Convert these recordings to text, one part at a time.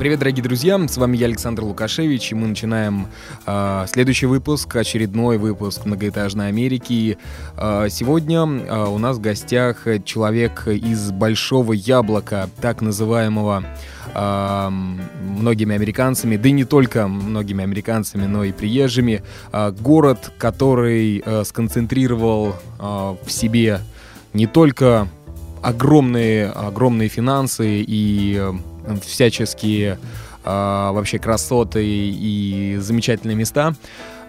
Привет, дорогие друзья, с вами я, Александр Лукашевич, и мы начинаем э, следующий выпуск, очередной выпуск «Многоэтажной Америки». Э, сегодня э, у нас в гостях человек из Большого Яблока, так называемого э, многими американцами, да и не только многими американцами, но и приезжими, э, город, который э, сконцентрировал э, в себе не только огромные, огромные финансы и всяческие а, вообще красоты и замечательные места.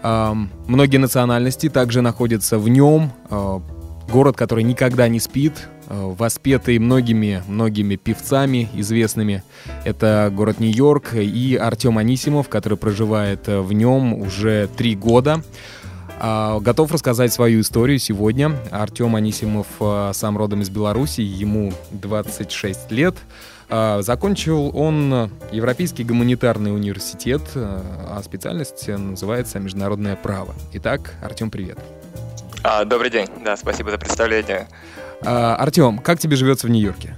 А, многие национальности также находятся в нем. А, город, который никогда не спит, воспетый многими, многими певцами известными. Это город Нью-Йорк и Артем Анисимов, который проживает в нем уже три года. Готов рассказать свою историю сегодня. Артем Анисимов сам родом из Беларуси, ему 26 лет. А, закончил он Европейский гуманитарный университет, а специальность называется «Международное право». Итак, Артем, привет. А, добрый день, да, спасибо за представление. А, Артем, как тебе живется в Нью-Йорке?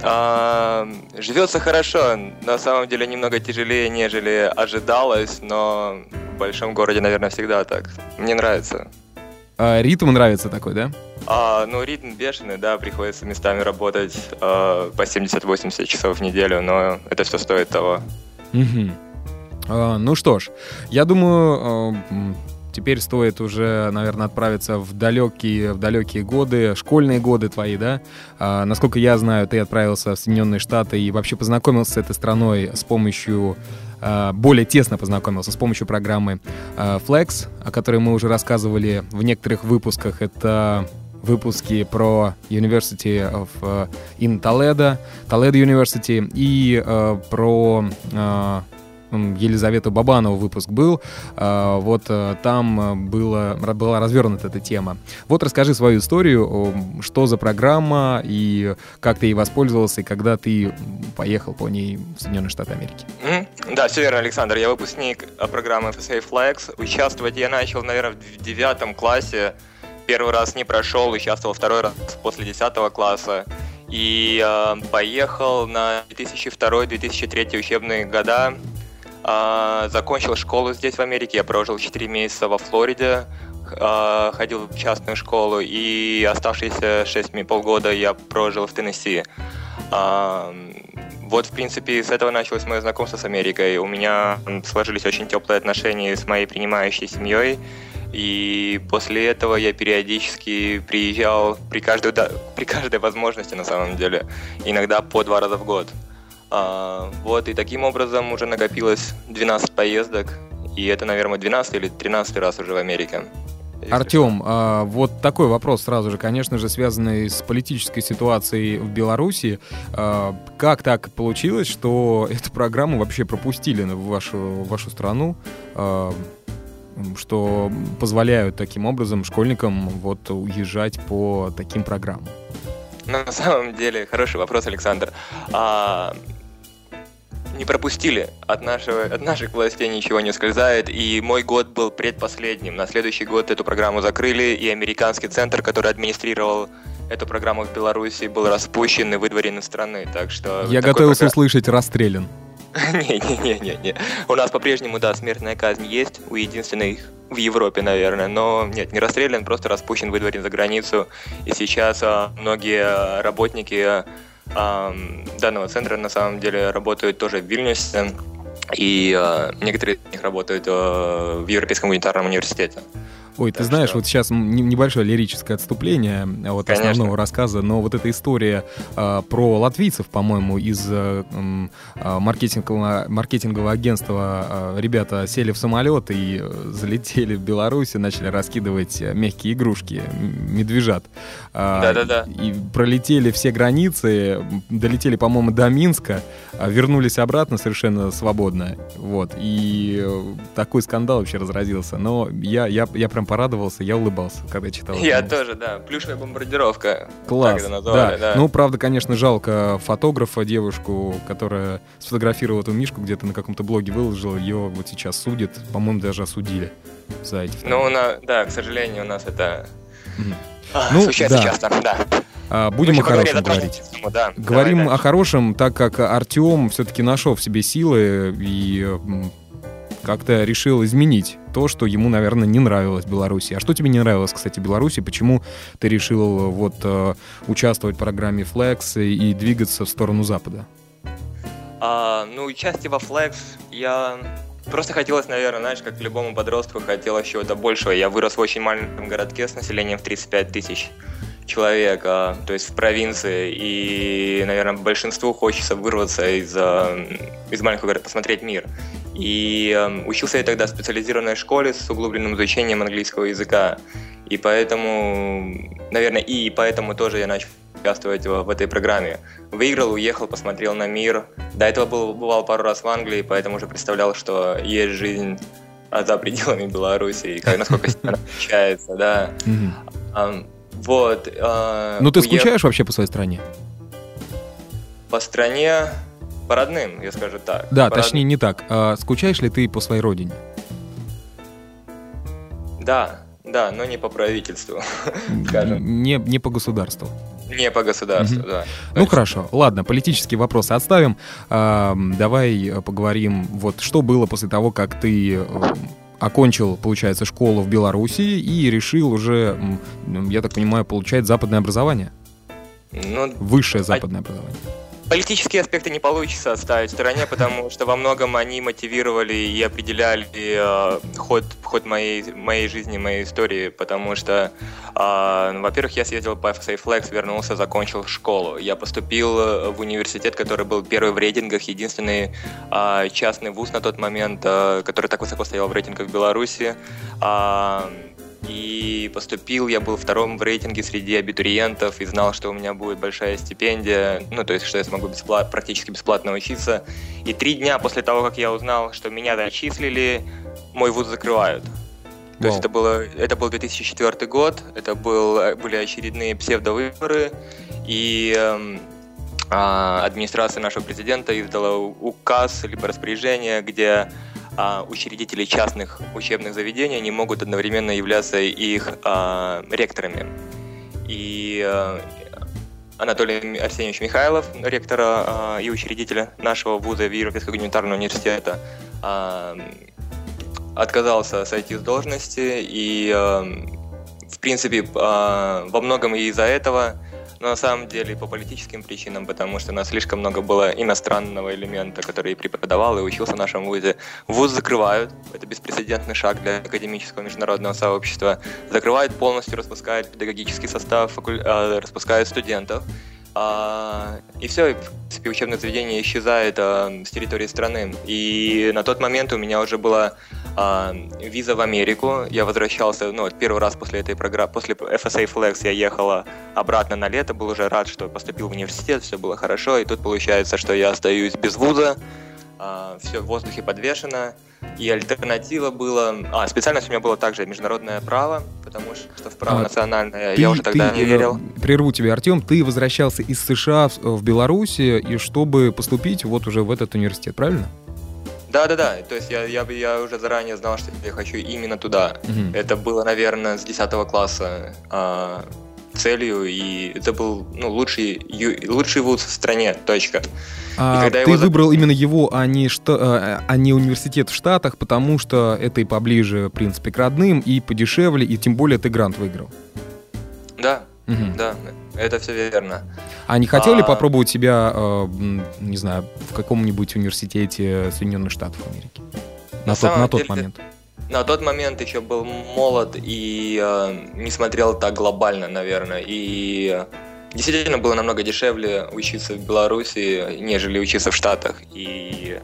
А, живется хорошо, на самом деле немного тяжелее, нежели ожидалось, но в большом городе, наверное, всегда так. Мне нравится. А, ритм нравится такой, да? А, ну, ритм бешеный, да, приходится местами работать а, по 70-80 часов в неделю, но это все стоит того. Угу. А, ну что ж, я думаю, а, теперь стоит уже, наверное, отправиться в далекие, в далекие годы, школьные годы твои, да? А, насколько я знаю, ты отправился в Соединенные Штаты и вообще познакомился с этой страной с помощью более тесно познакомился с помощью программы э, Flex, о которой мы уже рассказывали в некоторых выпусках. Это выпуски про University of uh, in Toledo, Toledo University и про Елизавету Бабанову выпуск был. А, вот э, там э, было, была развернута эта тема. Вот расскажи свою историю, что за программа и как ты ей воспользовался, и когда ты поехал по ней в Соединенные Штаты Америки. Mm-hmm. Да, все верно, Александр. Я выпускник э, программы FSA Flex. Участвовать я начал, наверное, в девятом классе. Первый раз не прошел, участвовал второй раз после десятого класса и э, поехал на 2002-2003 учебные года закончил школу здесь, в Америке. Я прожил 4 месяца во Флориде, а, ходил в частную школу, и оставшиеся 6 полгода я прожил в Теннесси. А, вот, в принципе, с этого началось мое знакомство с Америкой. У меня сложились очень теплые отношения с моей принимающей семьей. И после этого я периодически приезжал при каждой, при каждой возможности, на самом деле, иногда по два раза в год. А, вот, и таким образом уже накопилось 12 поездок, и это, наверное, 12 или 13 раз уже в Америке. Артем, а, вот такой вопрос сразу же, конечно же, связанный с политической ситуацией в Беларуси. А, как так получилось, что эту программу вообще пропустили в вашу, в вашу страну? А, что позволяют таким образом школьникам вот уезжать по таким программам? На самом деле, хороший вопрос, Александр. А, не пропустили. От, нашего, от наших властей ничего не скользает. И мой год был предпоследним. На следующий год эту программу закрыли, и американский центр, который администрировал эту программу в Беларуси, был распущен и выдворен из страны. Так что... Я готовился программ... услышать «расстрелян». Не-не-не-не. У нас по-прежнему, да, смертная казнь есть, у единственной в Европе, наверное, но нет, не расстрелян, просто распущен, выдворен за границу. И сейчас а, многие работники данного центра на самом деле работают тоже в Вильнюсе, и э, некоторые из них работают э, в Европейском гуманитарном университете. Ой, ты знаешь, что... вот сейчас небольшое лирическое отступление от Конечно. основного рассказа, но вот эта история э, про латвийцев, по-моему, из э, э, маркетингового, маркетингового агентства э, ребята сели в самолет и залетели в Беларусь и начали раскидывать мягкие игрушки, медвежат. Да-да-да. И пролетели все границы, долетели, по-моему, до Минска, вернулись обратно совершенно свободно. Вот. И такой скандал вообще разразился. Но я, я, я прям порадовался, я улыбался, когда читал. Я тоже, да. Плюшевая бомбардировка. Класс. Назвали, да. да. Ну, правда, конечно, жалко фотографа, девушку, которая сфотографировала эту мишку, где-то на каком-то блоге выложила, ее вот сейчас судят, по-моему, даже осудили за эти Ну, на, да, к сожалению, у нас это mm-hmm. ну, случается да. часто, да. А, будем о хорошем говорить. Тему, да. Говорим Давай о хорошем, так как Артем все-таки нашел в себе силы и как-то решил изменить то, что ему, наверное, не нравилось в Беларуси. А что тебе не нравилось, кстати, в Беларуси? Почему ты решил вот э, участвовать в программе Flex и, двигаться в сторону Запада? А, ну, участие во Flex я Просто хотелось, наверное, знаешь, как любому подростку, хотелось чего-то большего. Я вырос в очень маленьком городке с населением в 35 тысяч человек, а, то есть в провинции, и, наверное, большинству хочется вырваться из, а, из маленького города, посмотреть мир. И э, учился я тогда в специализированной школе с углубленным изучением английского языка. И поэтому, наверное, и поэтому тоже я начал участвовать в, в этой программе. Выиграл, уехал, посмотрел на мир. До этого был, бывал пару раз в Англии, поэтому уже представлял, что есть жизнь за пределами Беларуси, и как, насколько она отличается, да. Вот. А, ну ты скучаешь вообще по своей стране? По стране по родным, я скажу так. Да, по точнее родным. не так. А, скучаешь ли ты по своей родине? Да, да, но не по правительству, скажем. Не, не по государству. Не по государству, угу. да. Ну хорошо, ладно, политические вопросы отставим. А, давай поговорим, вот что было после того, как ты э, окончил, получается, школу в Беларуси и решил уже, я так понимаю, получать западное образование. Ну, Высшее а западное а... образование. Политические аспекты не получится оставить в стороне, потому что во многом они мотивировали и определяли э, ход, ход моей, моей жизни, моей истории, потому что, э, ну, во-первых, я съездил по FSA Flex, вернулся, закончил школу. Я поступил э, в университет, который был первый в рейтингах, единственный э, частный вуз на тот момент, э, который так высоко стоял в рейтингах в Беларуси. Э, и поступил, я был вторым в рейтинге среди абитуриентов и знал, что у меня будет большая стипендия, ну, то есть, что я смогу бесплат, практически бесплатно учиться. И три дня после того, как я узнал, что меня зачислили, мой вуз закрывают. То есть это, было, это был 2004 год, это был, были очередные псевдовыборы, и э, администрация нашего президента издала указ либо распоряжение, где а, учредители частных учебных заведений не могут одновременно являться их а, ректорами. И а, Анатолий Арсеньевич Михайлов, ректора а, и учредителя нашего вуза Европейского гуманитарного университета, а, отказался сойти с должности и, а, в принципе, а, во многом из-за этого но на самом деле по политическим причинам, потому что у нас слишком много было иностранного элемента, который преподавал и учился в нашем вузе. Вуз закрывают, это беспрецедентный шаг для академического международного сообщества. Закрывают полностью, распускают педагогический состав, а, распускают студентов. А, и все, в принципе, учебное заведение исчезает а, с территории страны. И на тот момент у меня уже была а, виза в Америку. Я возвращался, ну, первый раз после этой программы, после FSA Flex я ехала обратно на лето, был уже рад, что поступил в университет, все было хорошо. И тут получается, что я остаюсь без вуза, а, все в воздухе подвешено. И альтернатива была... А, специальность у меня была также международное право, потому что в право а, национальное ты, я уже тогда ты, не верил. Прерву тебя, Артем. Ты возвращался из США в, в Беларусь, и чтобы поступить вот уже в этот университет, правильно? Да, да, да. То есть я, я, я уже заранее знал, что я хочу именно туда. Угу. Это было, наверное, с 10 класса. А, целью, и это был ну, лучший, лучший вуз в стране, точка. А ты его... выбрал именно его, а не, что, а, а не университет в Штатах, потому что это и поближе, в принципе, к родным, и подешевле, и тем более ты грант выиграл. Да, угу. да, это все верно. А не хотели а... попробовать себя, э, не знаю, в каком-нибудь университете Соединенных Штатов Америки? На, на тот, на тот деле... момент на тот момент еще был молод и э, не смотрел так глобально, наверное. И действительно было намного дешевле учиться в Беларуси, нежели учиться в Штатах. И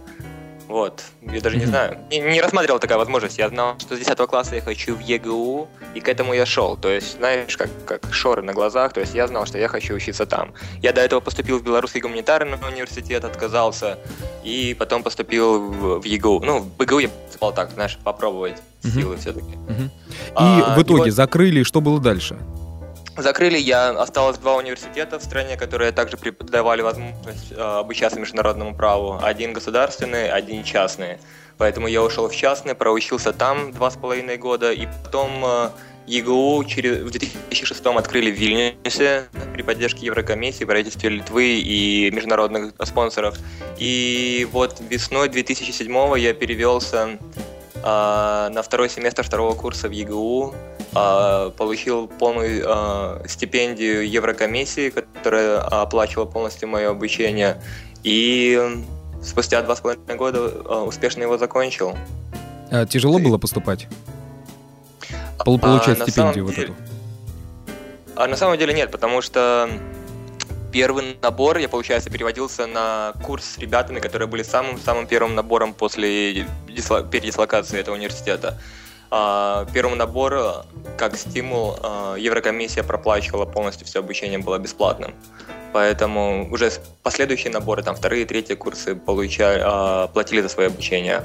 Вот, я даже не знаю. Не, не рассматривал такая возможность. Я знал, что с 10 класса я хочу в ЕГУ, и к этому я шел. То есть, знаешь, как, как шоры на глазах. То есть я знал, что я хочу учиться там. Я до этого поступил в Белорусский гуманитарный университет, отказался, и потом поступил в, в ЕГУ. Ну, в БГУ я поступал так, знаешь, попробовать силы все-таки. И а, в итоге и вот... закрыли, что было дальше? Закрыли я, осталось два университета в стране, которые также преподавали возможность э, обучаться международному праву. Один государственный, один частный. Поэтому я ушел в частный, проучился там два с половиной года, и потом э, ЕГУ через, в 2006 открыли в Вильнюсе при поддержке Еврокомиссии, правительства Литвы и международных спонсоров. И вот весной 2007 я перевелся э, на второй семестр второго курса в ЕГУ получил полную а, стипендию Еврокомиссии, которая оплачивала полностью мое обучение. И спустя два с половиной года а, успешно его закончил. А тяжело было поступать? Получать а, стипендию вот деле... эту? А на самом деле нет, потому что первый набор, я, получается, переводился на курс с ребятами, которые были самым-самым первым набором после передислокации этого университета. А, первому набору, как стимул, а, Еврокомиссия проплачивала полностью все обучение, было бесплатным. Поэтому уже последующие наборы, там вторые, третьи курсы получали, а, платили за свое обучение.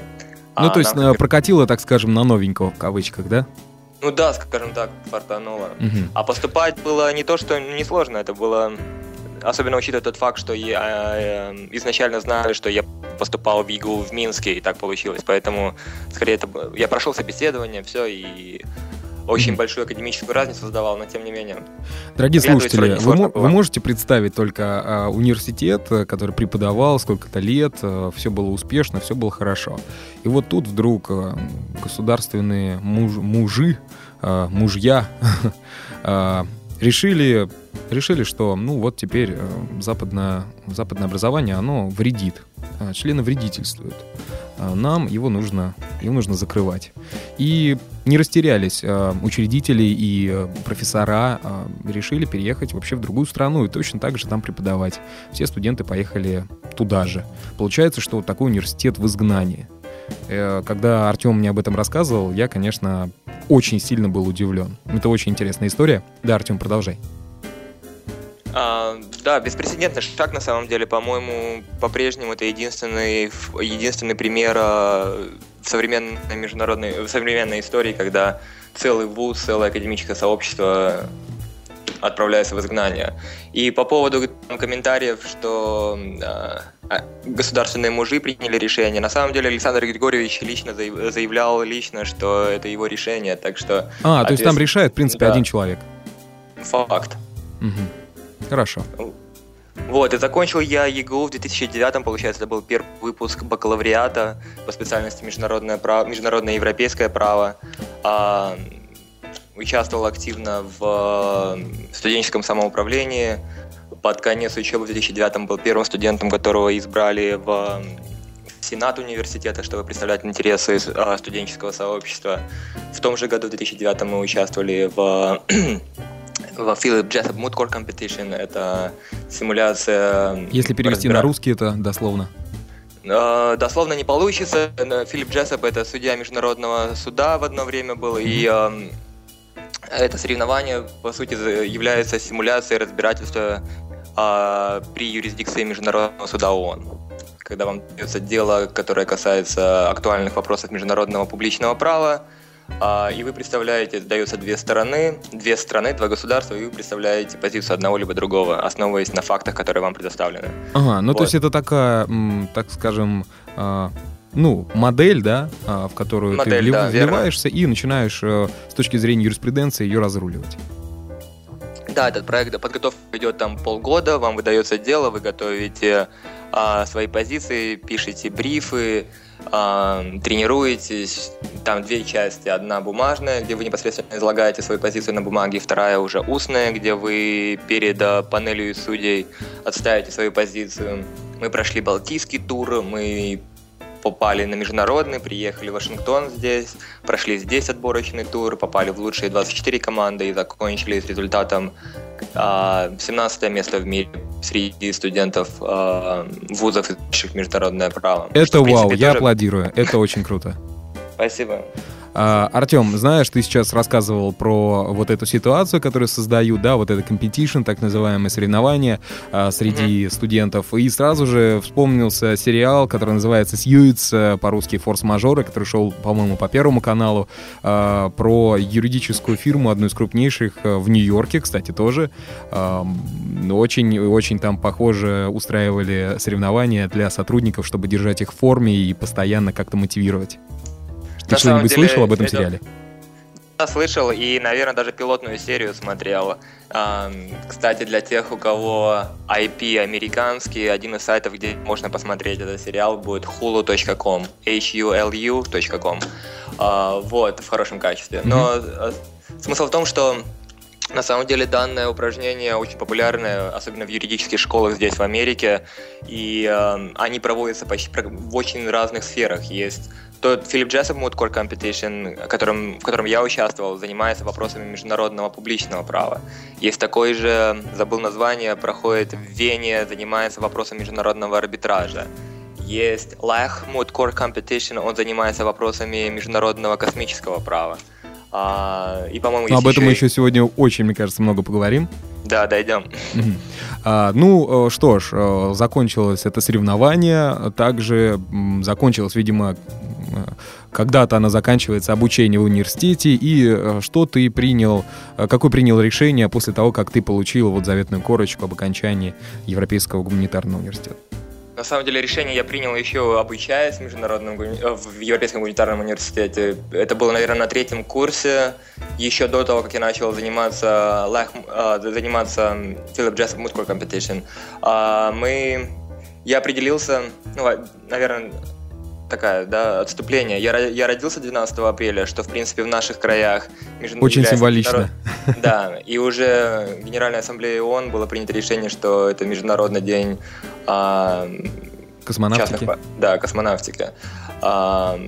Ну, а то есть нам, прокатило, так скажем, на новенького в кавычках, да? Ну да, скажем так, фартануло. Угу. А поступать было не то, что несложно, это было Особенно учитывая тот факт, что я э, изначально знали, что я поступал в ЕГУ в Минске, и так получилось. Поэтому, скорее, это я прошел собеседование, все, и очень большую академическую разницу создавал, но тем не менее. Дорогие слушатели, вы, вы можете представить только а, университет, который преподавал сколько-то лет, а, все было успешно, все было хорошо. И вот тут вдруг а, государственные муж, мужи, а, мужья а, решили, решили, что ну вот теперь э, западное, западное образование, оно вредит, э, члены вредительствуют. Э, нам его нужно, его нужно закрывать. И не растерялись учредители и профессора, решили переехать вообще в другую страну и точно так же там преподавать. Все студенты поехали туда же. Получается, что такой университет в изгнании. Когда Артем мне об этом рассказывал, я, конечно, очень сильно был удивлен. Это очень интересная история. Да, Артем, продолжай. А, да, беспрецедентный шаг на самом деле, по-моему, по-прежнему это единственный, единственный пример а, в современной международной, в современной истории, когда целый вуз, целое академическое сообщество отправляется в изгнание. И по поводу комментариев, что а, государственные мужи приняли решение. На самом деле Александр Григорьевич лично заявлял лично, что это его решение, так что... А, то есть там решает, в принципе, да. один человек. Факт. Угу. Хорошо. Вот, и закончил я ЕГУ в 2009, получается, это был первый выпуск бакалавриата по специальности международное, право, международное европейское право. А, участвовал активно в студенческом самоуправлении, под конец учебы в 2009 был первым студентом, которого избрали в Сенат университета, чтобы представлять интересы а, студенческого сообщества. В том же году, в 2009, мы участвовали в в Philip Jessup Mood Core Competition. Это симуляция... Если перевести разбира... на русский, это дословно. Дословно не получится. Филипп Джессоп это судья международного суда в одно время был, и это соревнование, по сути, является симуляцией разбирательства а, при юрисдикции Международного суда ООН. Когда вам дается дело, которое касается актуальных вопросов международного публичного права, а, и вы представляете, даются две стороны, две страны, два государства, и вы представляете позицию одного либо другого, основываясь на фактах, которые вам предоставлены. Ага, ну вот. то есть это такая, так скажем, а, ну, модель, да, а, в которую модель, ты да, вливаешься верно. и начинаешь э, с точки зрения юриспруденции ее разруливать. Да, этот проект подготовка идет там полгода, вам выдается дело, вы готовите а, свои позиции, пишете брифы, а, тренируетесь. Там две части. Одна бумажная, где вы непосредственно излагаете свою позицию на бумаге, вторая уже устная, где вы перед а, панелью судей отставите свою позицию. Мы прошли Балтийский тур, мы попали на международный, приехали в Вашингтон здесь, прошли здесь отборочный тур, попали в лучшие 24 команды и закончили с результатом а, 17 место в мире среди студентов э, вузов, изучающих международное право. Это что, вау, принципе, я тоже... аплодирую, это очень круто. Спасибо. А, Артем, знаешь, ты сейчас рассказывал про вот эту ситуацию, которую создают, да, вот это competition, так называемое соревнование а, среди mm-hmm. студентов, и сразу же вспомнился сериал, который называется «Сьюитс», э, по-русски «Форс-мажоры», который шел, по-моему, по Первому каналу, а, про юридическую фирму, одну из крупнейших э, в Нью-Йорке, кстати, тоже. Очень-очень там, похоже, устраивали соревнования для сотрудников, чтобы держать их в форме и постоянно как-то мотивировать. Ты что-нибудь слышал об этом это... сериале? Я слышал и, наверное, даже пилотную серию смотрел. Кстати, для тех, у кого IP американский, один из сайтов, где можно посмотреть этот сериал, будет hulu.com, h-u-l-u.com. А, вот, в хорошем качестве. Но mm-hmm. смысл в том, что на самом деле данное упражнение очень популярное, особенно в юридических школах здесь, в Америке, и э, они проводятся почти в очень разных сферах. Есть тот Филипп Джессоп Mood Core Competition, которым, в котором я участвовал, занимается вопросами международного публичного права. Есть такой же, забыл название, проходит в Вене, занимается вопросом международного арбитража. Есть LAH Mood Core Competition, он занимается вопросами международного космического права. А, и, по-моему, Но об этом мы еще сегодня очень, мне кажется, много поговорим. Да, дойдем. А, ну э, что ж, э, закончилось это соревнование. Также закончилось, видимо, когда-то она заканчивается обучение в университете. И э, что ты принял, какое принял решение после того, как ты получил вот заветную корочку об окончании Европейского гуманитарного университета? На самом деле решение я принял еще обучаясь в международном э, в Европейском гуманитарном университете. Это было, наверное, на третьем курсе, еще до того, как я начал заниматься, э, заниматься Philip Jessup Core Competition. А, мы, я определился, ну, наверное, такая, да, отступление. Я, я родился 12 апреля, что, в принципе, в наших краях... Очень символично. Народ... Да, и уже Генеральной Ассамблеей ООН было принято решение, что это Международный день... А, космонавтики. Частных, да, космонавтики. А,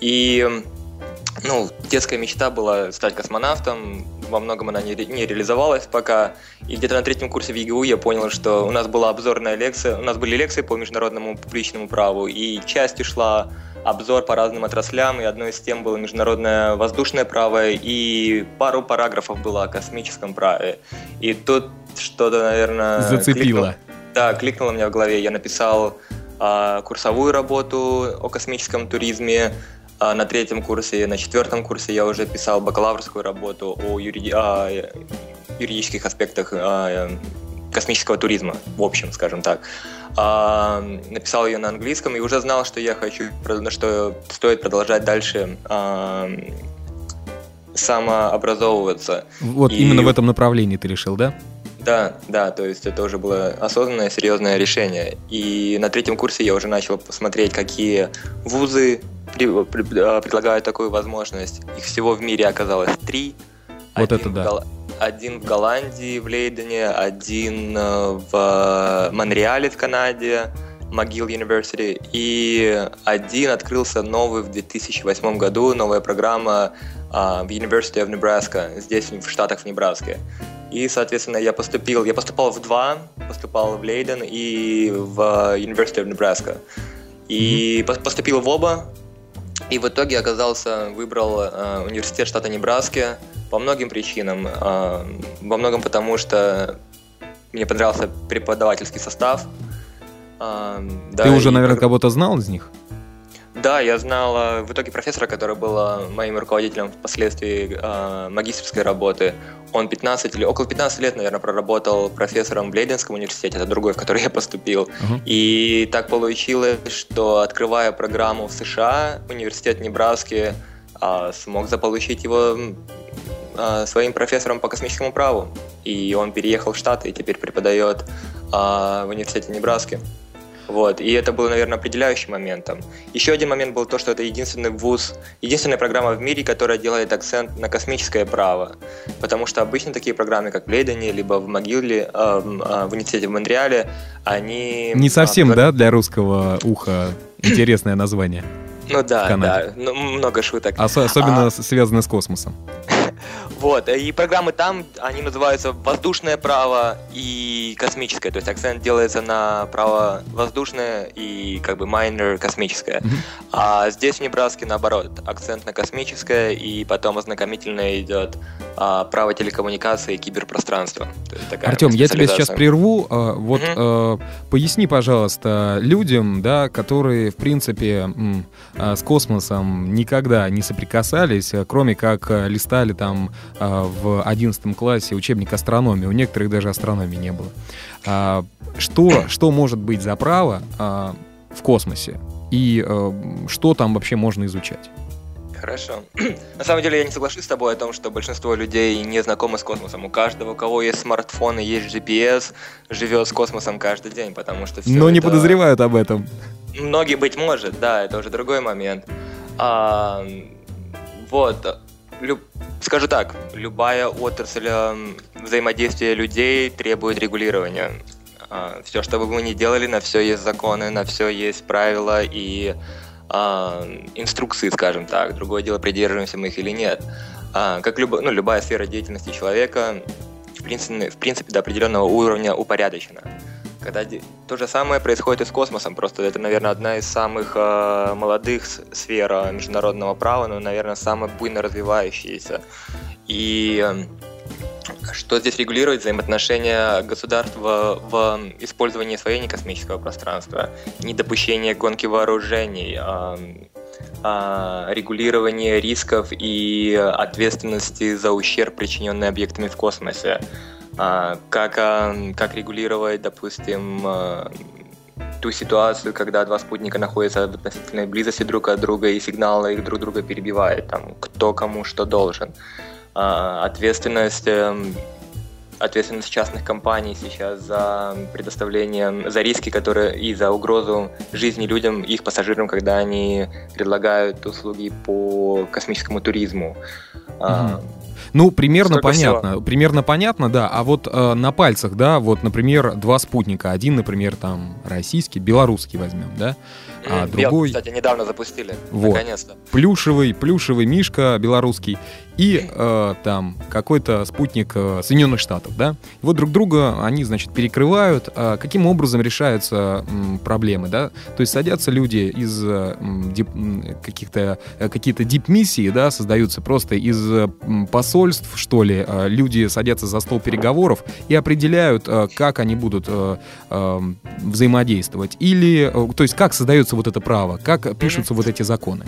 и ну, детская мечта была стать космонавтом, во многом она не, не реализовалась пока. И где-то на третьем курсе в ЕГУ я понял, что у нас была обзорная лекция, у нас были лекции по международному публичному праву, и частью шла обзор по разным отраслям, и одной из тем было международное воздушное право, и пару параграфов было о космическом праве. И тут что-то, наверное... Зацепило. Кликнуло, да, кликнуло мне в голове. Я написал э, курсовую работу о космическом туризме, а на третьем курсе, на четвертом курсе я уже писал бакалаврскую работу о юриди... о юридических аспектах космического туризма, в общем, скажем так. А, написал ее на английском и уже знал, что я хочу, что стоит продолжать дальше а, самообразовываться. Вот и... именно в этом направлении ты решил, да? Да, да, то есть это уже было осознанное, серьезное решение. И на третьем курсе я уже начал посмотреть, какие вузы а, предлагают такую возможность. Их всего в мире оказалось три. Вот один это да. Гол... Один в Голландии, в Лейдене, один э, в Монреале в Канаде, McGill University, и один открылся новый в 2008 году, новая программа uh, в University of Nebraska, здесь в штатах в Небраске. И, соответственно, я поступил, я поступал в два, поступал в Лейден и в University of Nebraska. И поступил в оба, и в итоге оказался, выбрал э, университет штата Небраски по многим причинам. Э, во многом потому, что мне понравился преподавательский состав. Э, да, Ты уже, наверное, кого-то знал из них? Да, я знал э, в итоге профессора, который был моим руководителем впоследствии э, магистрской работы. Он 15 или около 15 лет, наверное, проработал профессором в Лейденском университете, это другой, в который я поступил. Uh-huh. И так получилось, что открывая программу в США, университет Небраски э, смог заполучить его э, своим профессором по космическому праву. И он переехал в Штаты и теперь преподает э, в университете Небраски. Вот, и это было, наверное, определяющим моментом. Еще один момент был то, что это единственный вуз, единственная программа в мире, которая делает акцент на космическое право. Потому что обычно такие программы, как в Лейдене, либо в Могиле, э, э, в университете в Монреале, они... Не совсем, а, да, для русского уха интересное название. Ну да, да, ну, много шуток. Ос- особенно а... связано с космосом. Вот, и программы там, они называются воздушное право и космическое, то есть акцент делается на право воздушное и как бы майнер космическое. Mm-hmm. А здесь в Небраске наоборот, акцент на космическое и потом ознакомительное идет а, право телекоммуникации и киберпространства. Артем, я тебя сейчас прерву. А, вот mm-hmm. поясни, пожалуйста, людям, да, которые в принципе а, с космосом никогда не соприкасались, кроме как листали там а, в 11 классе учебник астрономии. У некоторых даже астрономии не было. А, что, что может быть за право а, в космосе? И что там вообще можно изучать? Хорошо. На самом деле я не соглашусь с тобой о том, что большинство людей не знакомы с космосом. У каждого, у кого есть смартфон и есть GPS, живет с космосом каждый день, потому что все Но это... не подозревают об этом. Многие, быть может, да, это уже другой момент. А, вот, люб... скажу так, любая отрасль эм, взаимодействия людей требует регулирования. А, все, что бы мы ни делали, на все есть законы, на все есть правила и а, инструкции, скажем так. Другое дело, придерживаемся мы их или нет. А, как люб... ну, любая сфера деятельности человека, в принципе, в принципе, до определенного уровня упорядочена. Когда то же самое происходит и с космосом, просто это, наверное, одна из самых э, молодых сфер международного права, но, наверное, самая буйно развивающаяся. И э, что здесь регулирует взаимоотношения государств в, в использовании освоения космического пространства, недопущение гонки вооружений, э, э, регулирование рисков и ответственности за ущерб, причиненный объектами в космосе. А, как, а, как регулировать, допустим, а, ту ситуацию, когда два спутника находятся в относительной близости друг от друга и сигналы их друг друга перебивают, там, кто кому что должен. Ответственность эм, ответственность частных компаний сейчас за предоставление, за риски, которые и за угрозу жизни людям их пассажирам, когда они предлагают услуги по космическому туризму. Mm-hmm. Ну, примерно Столько понятно. Всего. Примерно понятно, да. А вот э, на пальцах, да, вот, например, два спутника. Один, например, там российский, белорусский возьмем, да. А другой... кстати, недавно запустили. Вот. Наконец-то. Плюшевый, плюшевый мишка белорусский и э, там какой-то спутник э, Соединенных Штатов, да. И вот друг друга они, значит, перекрывают. Э, каким образом решаются э, проблемы, да? То есть садятся люди из э, каких-то э, какие-то дип-миссии, да, создаются просто из э, посольств, что ли. Э, люди садятся за стол переговоров и определяют, э, как они будут э, э, взаимодействовать. Или, э, то есть, как создается вот это право, как пишутся вот эти законы?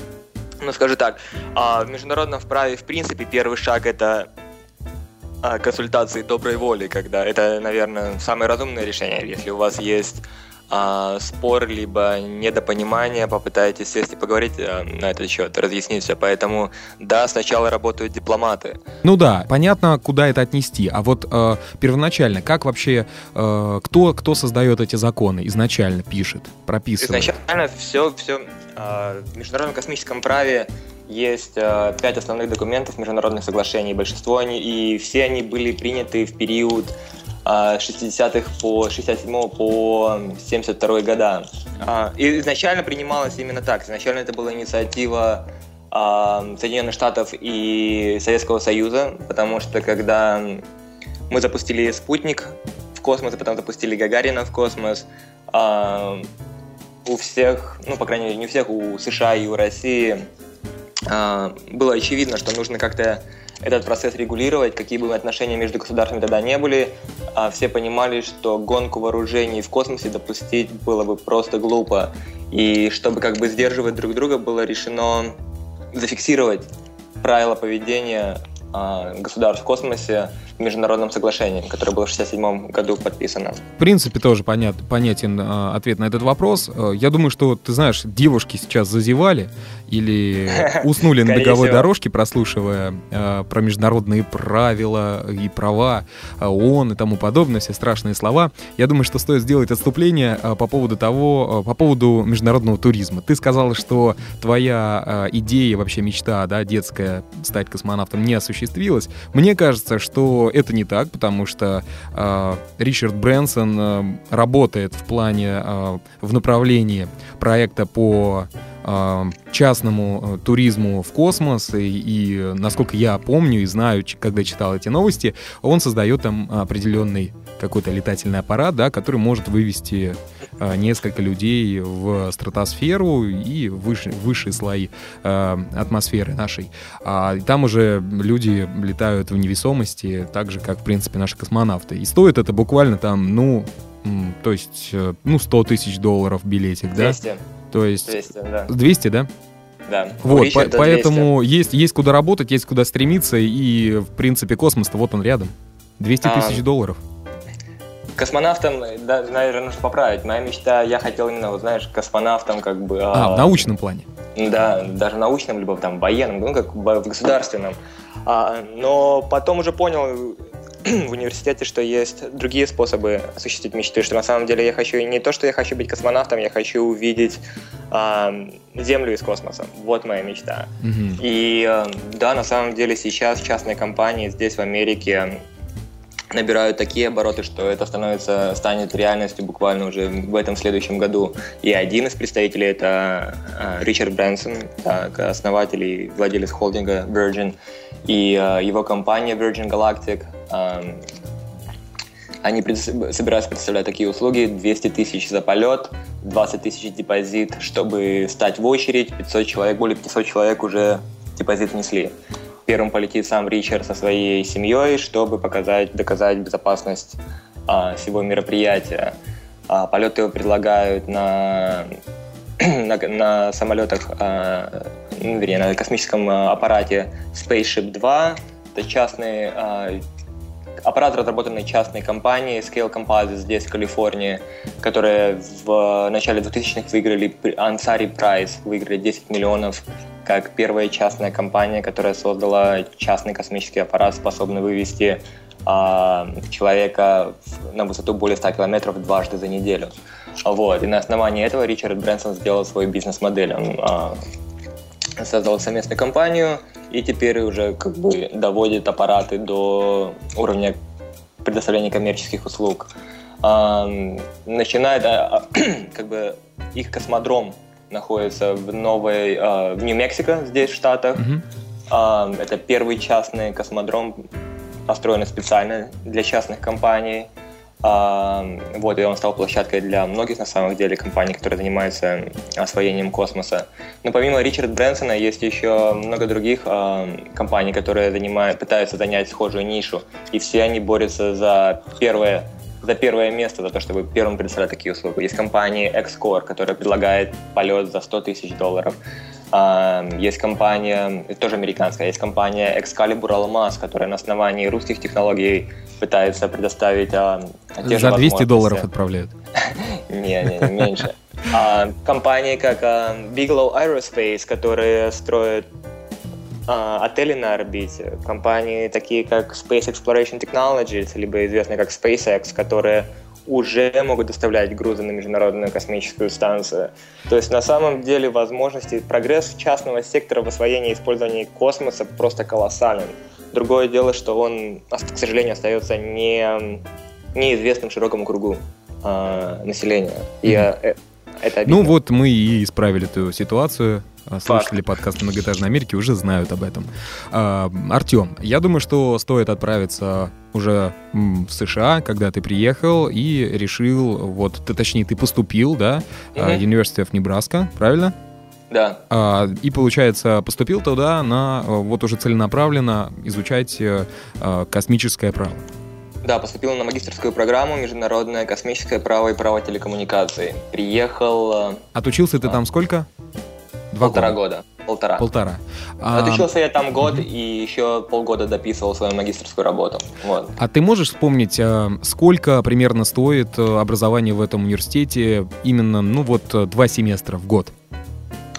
Ну скажу так, а, в международном праве в принципе первый шаг это а, консультации доброй воли, когда это, наверное, самое разумное решение. Если у вас есть а, спор, либо недопонимание, попытаетесь сесть и поговорить а, на этот счет, разъяснить все. Поэтому, да, сначала работают дипломаты. Ну да, понятно, куда это отнести. А вот э, первоначально, как вообще, э, кто, кто создает эти законы, изначально пишет, прописывает? Изначально все, все а, в Международном космическом праве есть а, пять основных документов международных соглашений. Большинство они и все они были приняты в период 60-х а, по 67 по 72 года. И изначально принималось именно так. Изначально это была инициатива Соединенных Штатов и Советского Союза, потому что когда мы запустили спутник в космос, и потом запустили Гагарина в космос, у всех, ну, по крайней мере, не у всех, у США и у России а, было очевидно, что нужно как-то этот процесс регулировать, какие бы отношения между государствами тогда не были. А все понимали, что гонку вооружений в космосе допустить было бы просто глупо. И чтобы как бы сдерживать друг друга, было решено зафиксировать правила поведения государств в космосе в международном соглашении, которое было в 1967 году подписано. В принципе, тоже понят, понятен э, ответ на этот вопрос. Э, я думаю, что, ты знаешь, девушки сейчас зазевали или уснули на беговой дорожке, прослушивая э, про международные правила и права ООН и тому подобное, все страшные слова. Я думаю, что стоит сделать отступление по поводу того, по поводу международного туризма. Ты сказала, что твоя идея, вообще мечта, да, детская, стать космонавтом не осуществилась. Мне кажется, что это не так, потому что э, Ричард Брэнсон э, работает в плане, э, в направлении проекта по частному туризму в космос, и, и насколько я помню и знаю, когда читал эти новости, он создает там определенный какой-то летательный аппарат, да, который может вывести э, несколько людей в стратосферу и выше, высшие слои э, атмосферы нашей. А там уже люди летают в невесомости, так же, как, в принципе, наши космонавты. И стоит это буквально там, ну, то есть, э, ну, 100 тысяч долларов билетик, 200. да? То есть... 200, да. 200, да? Да. Вот, по- поэтому есть, есть куда работать, есть куда стремиться, и, в принципе, космос-то вот он рядом. 200 а, тысяч долларов. Космонавтом, да, наверное, нужно поправить. Моя мечта, я хотел именно, вот, знаешь, космонавтом как бы... А, а в научном плане? Да, даже научном, либо там военном, ну, как в государственном. А, но потом уже понял в университете, что есть другие способы осуществить мечты, что на самом деле я хочу не то, что я хочу быть космонавтом, я хочу увидеть а, Землю из космоса. Вот моя мечта. Mm-hmm. И а, да, на самом деле сейчас частные компании здесь в Америке набирают такие обороты, что это становится, станет реальностью буквально уже в этом следующем году. И один из представителей это э, Ричард Брэнсон, основатель и владелец холдинга Virgin, и э, его компания Virgin Galactic. Э, они собираются предоставлять такие услуги, 200 тысяч за полет, 20 тысяч депозит, чтобы стать в очередь, 500 человек, более 500 человек уже депозит внесли. Первым полетит сам Ричард со своей семьей, чтобы показать, доказать безопасность а, всего мероприятия. А, полеты его предлагают на, на, на самолетах, а, ну, вернее, на космическом а, аппарате Spaceship 2. Это частный а, аппарат, разработанный частной компанией Scale Composites здесь, в Калифорнии, которые в начале 2000-х выиграли Ansari Prize, выиграли 10 миллионов как первая частная компания, которая создала частный космический аппарат, способный вывести э, человека на высоту более 100 километров дважды за неделю. Вот. И на основании этого Ричард Брэнсон сделал свою бизнес-модель. Он э, создал совместную компанию и теперь уже как бы доводит аппараты до уровня предоставления коммерческих услуг. Э, начинает как бы их космодром находится в Новой, э, в Нью-Мексико, здесь, в Штатах. Mm-hmm. Э, это первый частный космодром, построенный специально для частных компаний. Э, вот, и он стал площадкой для многих, на самом деле, компаний, которые занимаются освоением космоса. Но помимо Ричарда Брэнсона есть еще много других э, компаний, которые занимают, пытаются занять схожую нишу. И все они борются за первое за первое место, за то, чтобы первым предоставлять такие услуги. Есть компания Xcore, которая предлагает полет за 100 тысяч долларов. Есть компания, тоже американская, есть компания Excalibur Almas, которая на основании русских технологий пытается предоставить а, те За 200 долларов отправляют? Не, не, не меньше. А, компании как а, Bigelow Aerospace, которые строят а, отели на орбите, компании такие как Space Exploration Technologies, либо известные как SpaceX, которые уже могут доставлять грузы на Международную космическую станцию. То есть на самом деле возможности, прогресс частного сектора в освоении и использовании космоса просто колоссален. Другое дело, что он, к сожалению, остается не, неизвестным широкому кругу э, населения. И mm-hmm. это обидно. Ну вот мы и исправили эту ситуацию. А, слушатели подкаста «Многоэтажной Америки» уже знают об этом. А, Артем, я думаю, что стоит отправиться уже в США, когда ты приехал и решил, вот, ты, точнее, ты поступил, да, mm-hmm. University of Nebraska, правильно? Да. А, и, получается, поступил туда на, вот уже целенаправленно изучать а, космическое право. Да, поступил на магистрскую программу «Международное космическое право и право телекоммуникаций». Приехал... Отучился ты там сколько? Два Полтора года. года. Полтора. Полтора. А... Отучился я там год mm-hmm. и еще полгода дописывал свою магистрскую работу. Вот. А ты можешь вспомнить, а, сколько примерно стоит э, образование в этом университете именно, ну вот, э, два семестра в год?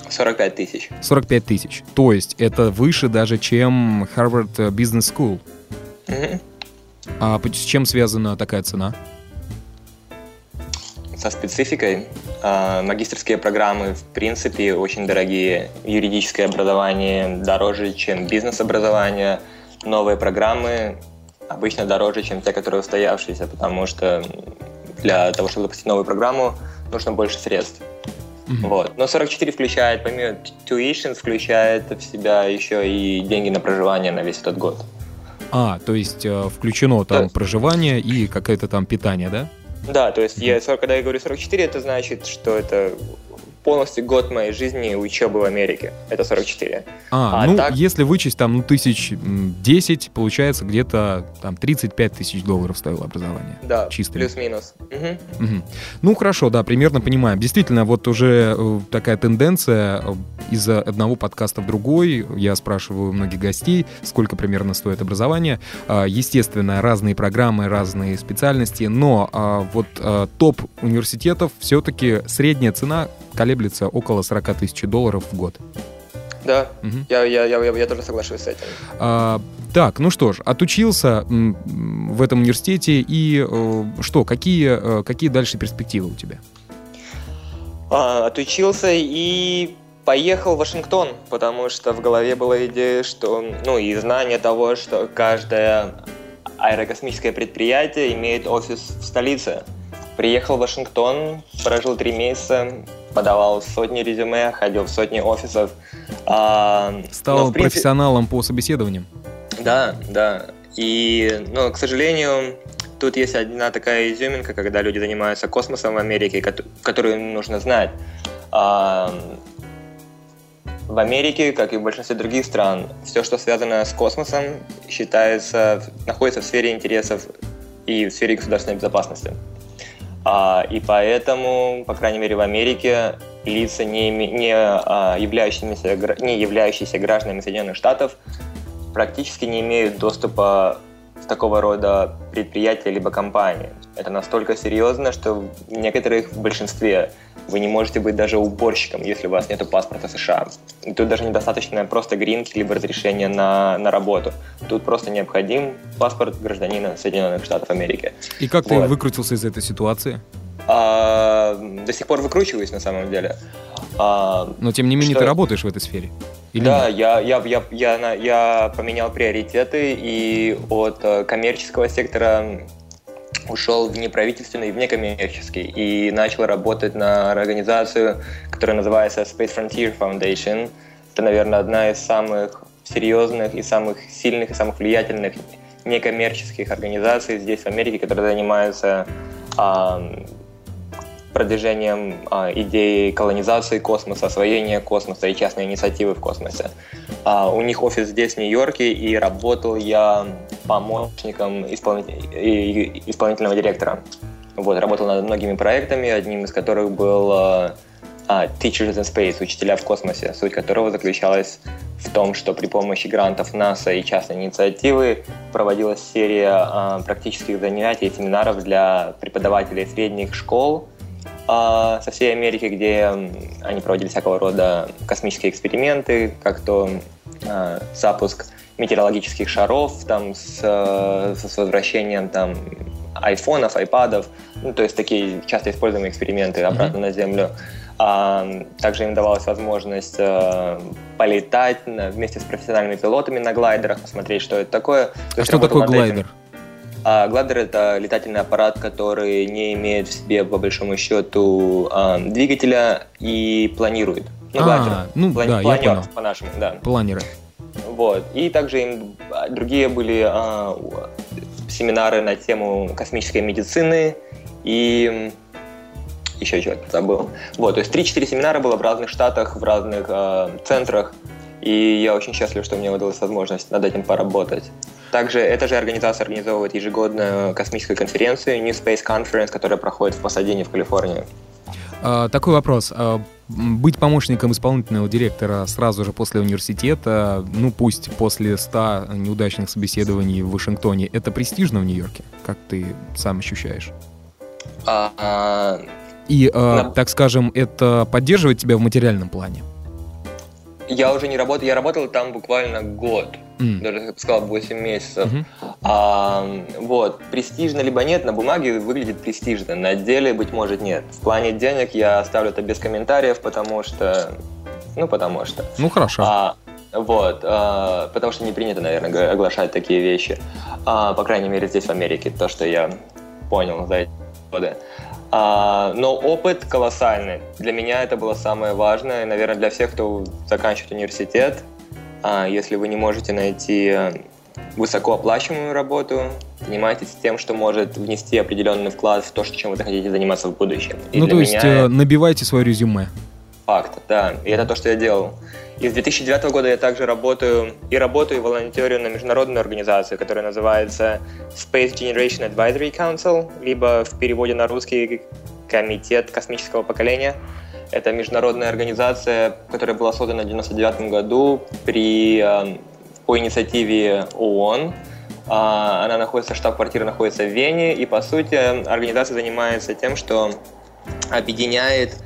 45 тысяч. 45 тысяч. То есть это выше даже, чем Harvard Business School. Mm-hmm. А с чем связана такая цена? Со спецификой. А, магистрские программы, в принципе, очень дорогие. Юридическое образование дороже, чем бизнес-образование. Новые программы обычно дороже, чем те, которые устоявшиеся, потому что для того, чтобы запустить новую программу, нужно больше средств. Угу. Вот. Но 44 включает, помимо tuition, включает в себя еще и деньги на проживание на весь этот год. А, то есть э, включено там есть... проживание и какое-то там питание, да? Да, то есть я, когда я говорю 44, это значит, что это полностью год моей жизни учебы в Америке. Это 44. А, а ну, так... если вычесть там, ну, тысяч 10, получается где-то там 35 тысяч долларов стоило образование. Да, чисто. плюс-минус. Угу. Угу. Ну, хорошо, да, примерно понимаем. Действительно, вот уже э, такая тенденция э, из одного подкаста в другой. Я спрашиваю многих гостей, сколько примерно стоит образование. А, естественно, разные программы, разные специальности, но а, вот а, топ университетов все-таки средняя цена колеблется около 40 тысяч долларов в год. Да, угу. я, я, я, я, тоже соглашусь с этим. А, так, ну что ж, отучился в этом университете и э, что, какие, э, какие дальше перспективы у тебя? А, отучился и поехал в Вашингтон, потому что в голове была идея, что, ну и знание того, что каждое аэрокосмическое предприятие имеет офис в столице. Приехал в Вашингтон, прожил три месяца, подавал сотни резюме, ходил в сотни офисов. А, Стал но, принципе... профессионалом по собеседованиям? Да, да. И, ну, к сожалению, тут есть одна такая изюминка, когда люди занимаются космосом в Америке, которую нужно знать. А, в Америке, как и в большинстве других стран, все, что связано с космосом, считается, находится в сфере интересов и в сфере государственной безопасности. А, и поэтому, по крайней мере, в Америке лица, не, не, а, являющиеся, не являющиеся гражданами Соединенных Штатов, практически не имеют доступа в такого рода предприятия либо компании. Это настолько серьезно, что в некоторых, в большинстве, вы не можете быть даже уборщиком, если у вас нет паспорта США. И тут даже недостаточно просто гринки либо разрешения на, на работу. Тут просто необходим паспорт гражданина Соединенных Штатов Америки. И как вот. ты выкрутился из этой ситуации? А, до сих пор выкручиваюсь на самом деле. А, Но тем не менее что... ты работаешь в этой сфере. Или да, я, я, я, я, я поменял приоритеты и от э, коммерческого сектора ушел в неправительственный, в некоммерческий и начал работать на организацию, которая называется Space Frontier Foundation. Это, наверное, одна из самых серьезных и самых сильных и самых влиятельных некоммерческих организаций здесь, в Америке, которые занимаются продвижением а, идеи колонизации космоса, освоения космоса и частной инициативы в космосе. А, у них офис здесь, в Нью-Йорке, и работал я помощником исполнитель... исполнительного директора. Вот, работал над многими проектами, одним из которых был а, а, Teachers in Space, учителя в космосе, суть которого заключалась в том, что при помощи грантов НАСА и частной инициативы проводилась серия а, практических занятий и семинаров для преподавателей средних школ со всей Америки, где они проводили всякого рода космические эксперименты, как то а, запуск метеорологических шаров там с, с возвращением там айфонов, айпадов, ну, то есть такие часто используемые эксперименты обратно mm-hmm. на Землю. А, также им давалась возможность а, полетать на, вместе с профессиональными пилотами на глайдерах, посмотреть, что это такое. А что такое глайдер? Этим. А гладер это летательный аппарат, который не имеет в себе, по большому счету, а, двигателя и планирует. Ну, а, ну Плани- да, планер, я понял. по-нашему, да. Планеры. Вот. И также им другие были а, семинары на тему космической медицины и еще чего-то забыл. Вот, то есть 3-4 семинара было в разных штатах, в разных э, центрах, и я очень счастлив, что мне удалась возможность над этим поработать. Также эта же организация организовывает ежегодную космическую конференцию New Space Conference, которая проходит в Пасадине в Калифорнии. А, такой вопрос. А, быть помощником исполнительного директора сразу же после университета, ну пусть после 100 неудачных собеседований в Вашингтоне, это престижно в Нью-Йорке? Как ты сам ощущаешь? А, а... И, а, на... так скажем, это поддерживает тебя в материальном плане? Я уже не работаю, я работал там буквально год, mm. даже, я бы сказал, 8 месяцев. Mm-hmm. А, вот, престижно либо нет, на бумаге выглядит престижно, на деле, быть может, нет. В плане денег я оставлю это без комментариев, потому что... Ну, потому что. Ну, хорошо. А, вот, а, потому что не принято, наверное, оглашать такие вещи. А, по крайней мере, здесь, в Америке, то, что я понял за эти годы. А, но опыт колоссальный. Для меня это было самое важное, наверное, для всех, кто заканчивает университет. А, если вы не можете найти э, высокооплачиваемую работу, занимайтесь тем, что может внести определенный вклад в то, чем вы захотите заниматься в будущем. И ну, то есть меня... Э, набивайте свое резюме. Факт, да. И это то, что я делал. И с 2009 года я также работаю и работаю и волонтерю на международную организацию, которая называется Space Generation Advisory Council, либо в переводе на русский Комитет космического поколения. Это международная организация, которая была создана в 1999 году при, э, по инициативе ООН. А, она находится, штаб-квартира находится в Вене, и по сути организация занимается тем, что объединяет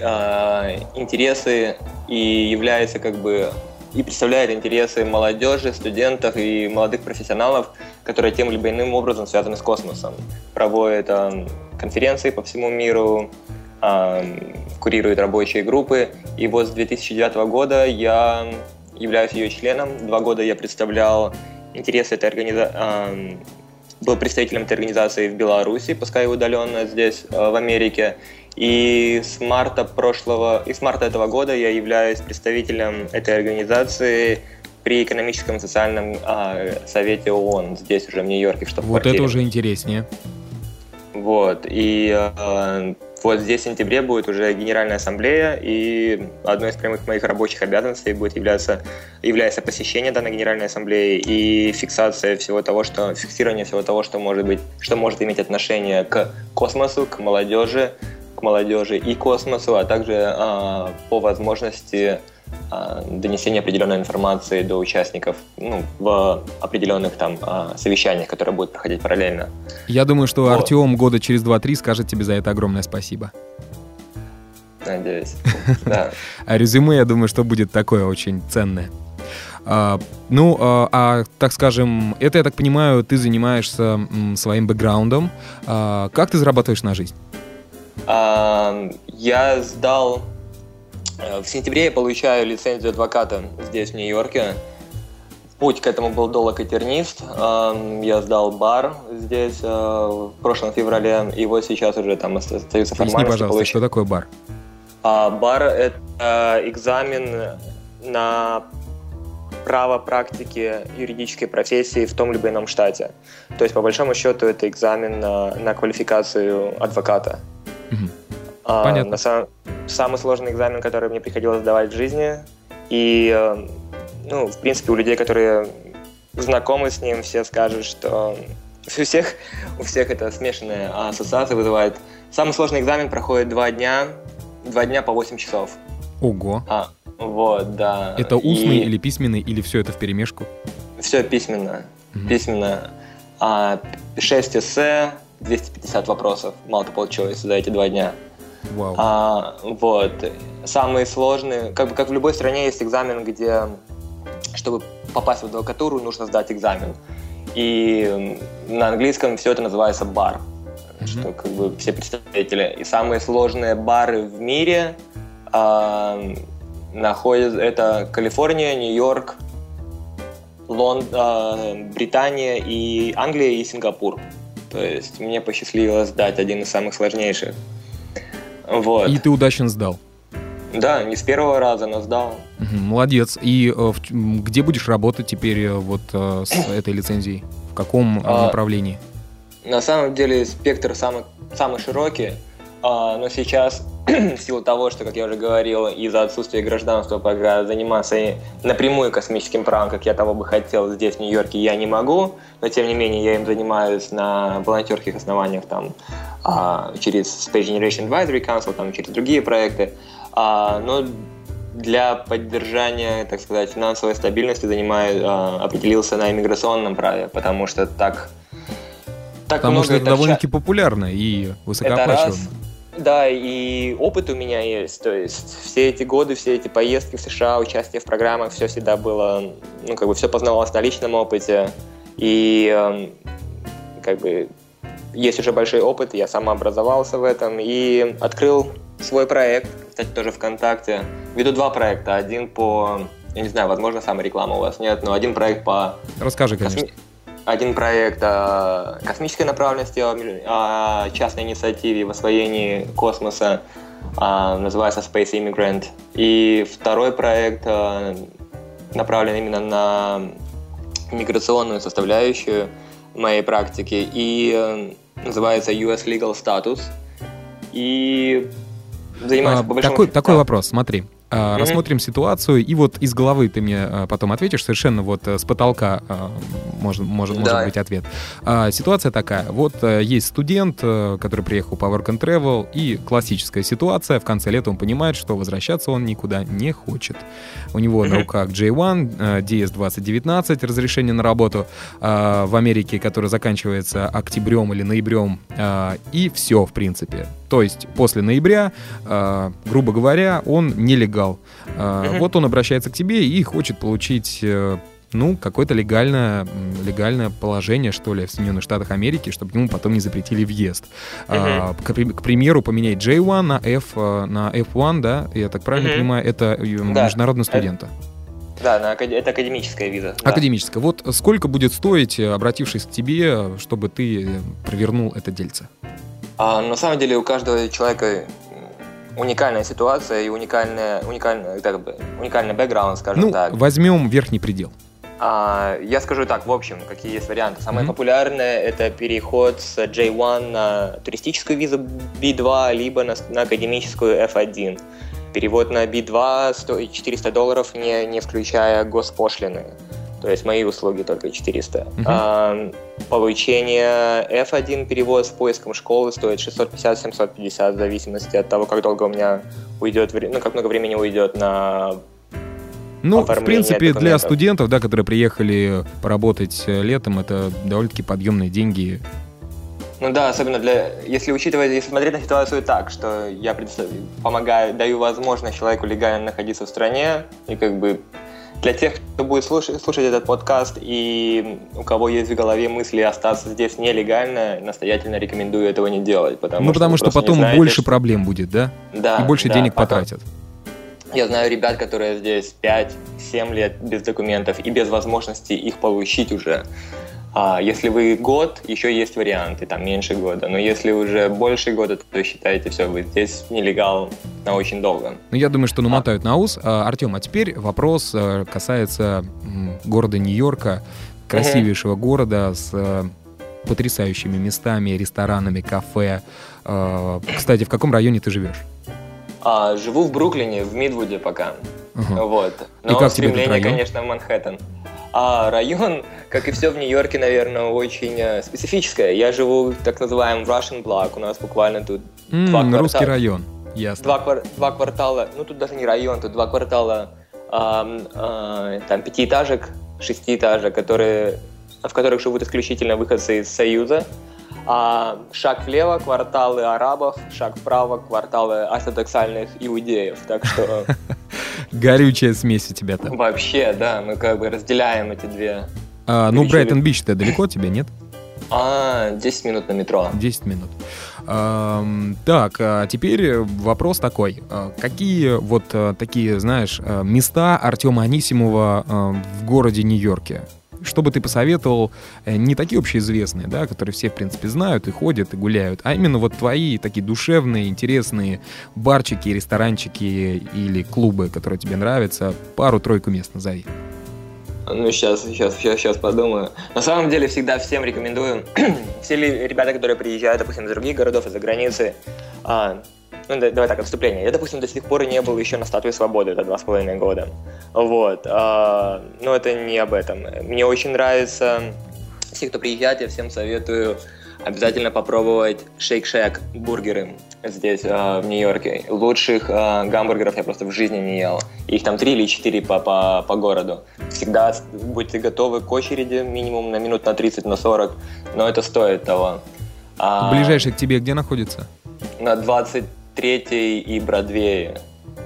э, интересы и является как бы и представляет интересы молодежи, студентов и молодых профессионалов, которые тем либо иным образом связаны с космосом. Проводит э, конференции по всему миру, курирует рабочие группы. И вот с 2009 года я являюсь ее членом. Два года я представлял интересы этой организации, был представителем этой организации в Беларуси, пускай удаленно здесь, э, в Америке. И с марта прошлого, и с марта этого года я являюсь представителем этой организации при экономическом и социальном а, совете ООН здесь уже в Нью-Йорке, что Вот это уже интереснее. Вот и а, вот здесь в сентябре будет уже Генеральная Ассамблея, и одной из прямых моих рабочих обязанностей будет являться, является посещение данной Генеральной Ассамблеи и фиксация всего того, что, фиксирование всего того, что может быть, что может иметь отношение к космосу, к молодежи, молодежи и космосу, а также э, по возможности э, донесения определенной информации до участников ну, в определенных там э, совещаниях, которые будут проходить параллельно. Я думаю, что вот. Артем года через 2-3 скажет тебе за это огромное спасибо. Надеюсь, да. А резюме, я думаю, что будет такое очень ценное. А, ну, а, а, так скажем, это, я так понимаю, ты занимаешься м, своим бэкграундом. А, как ты зарабатываешь на жизнь? Я сдал... Э, в сентябре я получаю лицензию адвоката здесь, в Нью-Йорке. Путь к этому был долг и тернист. Я сдал бар здесь э, в прошлом феврале, и вот сейчас уже там остаются формальности. Пожалуйста, получ... что такое бар? А, бар — это экзамен на право практики юридической профессии в том либо ином штате. То есть, по большому счету, это экзамен на, на квалификацию адвоката. Угу. А, Понятно. На сам, самый сложный экзамен, который мне приходилось сдавать в жизни. И, э, ну, в принципе, у людей, которые знакомы с ним, все скажут, что у всех, у всех это смешанная ассоциация вызывает. Самый сложный экзамен проходит два дня, два дня по 8 часов. Ого. А, вот, да. Это устный и... или письменный, или все это в перемешку? Все письменно. Угу. Письменно. А, 6 эссе, 250 вопросов multiple choice за эти два дня. Wow. А, вот. Самые сложные, как бы как в любой стране есть экзамен, где чтобы попасть в адвокатуру, нужно сдать экзамен. И на английском все это называется бар, mm-hmm. что как бы все представители. И самые сложные бары в мире а, находят это Калифорния, Нью-Йорк, Лонд, а, Британия и Англия и Сингапур. То есть мне посчастливилось сдать один из самых сложнейших. Вот. И ты удачно сдал? Да, не с первого раза, но сдал. Угу, молодец. И э, где будешь работать теперь э, вот э, с этой лицензией? В каком э, а, направлении? На самом деле спектр самый, самый широкий, а, но сейчас в силу того, что, как я уже говорил, из-за отсутствия гражданства пока заниматься напрямую космическим правом, как я того бы хотел здесь, в Нью-Йорке, я не могу, но тем не менее я им занимаюсь на волонтерских основаниях там, а, через Space Generation Advisory Council, там, через другие проекты. А, но для поддержания, так сказать, финансовой стабильности занимаю, а, определился на иммиграционном праве, потому что так, так Потому много что это довольно-таки популярно и высокооплачиваемо. Да, и опыт у меня есть. То есть все эти годы, все эти поездки в США, участие в программах, все всегда было, ну, как бы все познавалось на личном опыте. И э, как бы есть уже большой опыт, я сам образовался в этом и открыл свой проект, кстати, тоже ВКонтакте. Веду два проекта. Один по, я не знаю, возможно, самая реклама у вас нет, но один проект по... Расскажи, конечно. Косми один проект о космической направленности, о частной инициативе в освоении космоса, называется Space Immigrant. И второй проект направлен именно на миграционную составляющую моей практики и называется US Legal Status. И занимаюсь а, по большому такой, такой вопрос, смотри. Mm-hmm. Рассмотрим ситуацию, и вот из головы ты мне а, потом ответишь, совершенно вот э, с потолка а, может, может, может быть ответ. Ситуация такая, вот э, есть студент, э, который приехал по Work and Travel, и классическая ситуация, в конце лета он понимает, что возвращаться он никуда не хочет. У него mm-hmm. на руках J1, DS-2019, разрешение на работу в Америке, которое заканчивается октябрем или ноябрем, и все, в принципе. То есть после ноября, грубо говоря, он нелегал помогал. Mm-hmm. Вот он обращается к тебе и хочет получить э, ну, какое-то легальное, легальное положение, что ли, в Соединенных Штатах Америки, чтобы ему потом не запретили въезд. Uh-huh. А, к, к примеру, поменять J1 на F, э, на F1, да, я так правильно uh-huh. понимаю, это да. международный студента. Да, на, это академическая виза. Да. Академическая. Вот сколько будет стоить, обратившись к тебе, чтобы ты провернул это дельце? А, на самом деле у каждого человека уникальная ситуация и уникальная, уникальная, как бы, уникальный бэкграунд, скажем ну, так. возьмем верхний предел. А, я скажу так, в общем, какие есть варианты. Самое mm-hmm. популярное это переход с J1 на туристическую визу B2, либо на, на академическую F1. Перевод на B2 стоит 400 долларов, не, не включая госпошлины. То есть мои услуги только 400. Uh-huh. А, получение F1 перевод с поиском школы стоит 650-750 в зависимости от того, как долго у меня уйдет, ну, как много времени уйдет на ну, в принципе, для студентов, да, которые приехали поработать э, летом, это довольно-таки подъемные деньги. Ну да, особенно для, если учитывать, если смотреть на ситуацию так, что я помогаю, даю возможность человеку легально находиться в стране и как бы для тех, кто будет слушать, слушать этот подкаст и у кого есть в голове мысли остаться здесь нелегально, настоятельно рекомендую этого не делать. Потому ну, потому что, что потом знаете, больше что... проблем будет, да? Да. И больше да, денег пока... потратят. Я знаю ребят, которые здесь 5-7 лет без документов и без возможности их получить уже. А если вы год, еще есть варианты, там меньше года. Но если уже больше года, то считаете, все, вы здесь нелегал на очень долго. Ну, я думаю, что намотают на ус. А, Артем, а теперь вопрос э, касается города Нью-Йорка, красивейшего города с э, потрясающими местами, ресторанами, кафе. Э, кстати, в каком районе ты живешь? А, живу в Бруклине, в Мидвуде пока. Uh-huh. Вот. Но И как тебе этот район? конечно, в Манхэттен. А район, как и все в Нью-Йорке, наверное, очень э, специфическое. Я живу в так называемом Russian Block. У нас буквально тут mm, два квартала. Русский район. Ясно. Два, два квартала, ну тут даже не район, тут два квартала э, э, там пятиэтажек, шестиэтажек, которые, в которых живут исключительно выходцы из Союза. А шаг влево – кварталы арабов, шаг вправо – кварталы ортодоксальных иудеев. Так что Горючая смесь у тебя там. Вообще, да, мы как бы разделяем эти две. А, ну, Брайтон Бич-то далеко тебе, нет? А, 10 минут на метро. 10 минут. Так, а теперь вопрос такой. А, какие вот а, такие, знаешь, места Артема Анисимова в городе Нью-Йорке? Что бы ты посоветовал, э, не такие общеизвестные, да, которые все, в принципе, знают и ходят, и гуляют, а именно вот твои такие душевные, интересные барчики, ресторанчики или клубы, которые тебе нравятся, пару-тройку мест назови. Ну, сейчас, сейчас, сейчас, сейчас подумаю. На самом деле, всегда всем рекомендую. Все ребята, которые приезжают, допустим, из других городов, из-за границы, а, ну, давай так, отступление. Я, допустим, до сих пор не был еще на статуе свободы, это два с половиной года. Вот. А, но это не об этом. Мне очень нравится, все, кто приезжает, я всем советую обязательно попробовать шейк-шек бургеры здесь, э, в Нью-Йорке. Лучших э, гамбургеров я просто в жизни не ел. Их там три или четыре по, по, по городу. Всегда будьте готовы к очереди, минимум на минут на 30, на 40, но это стоит того. А, Ближайший к тебе где находится? На 20 третьей и Бродвее.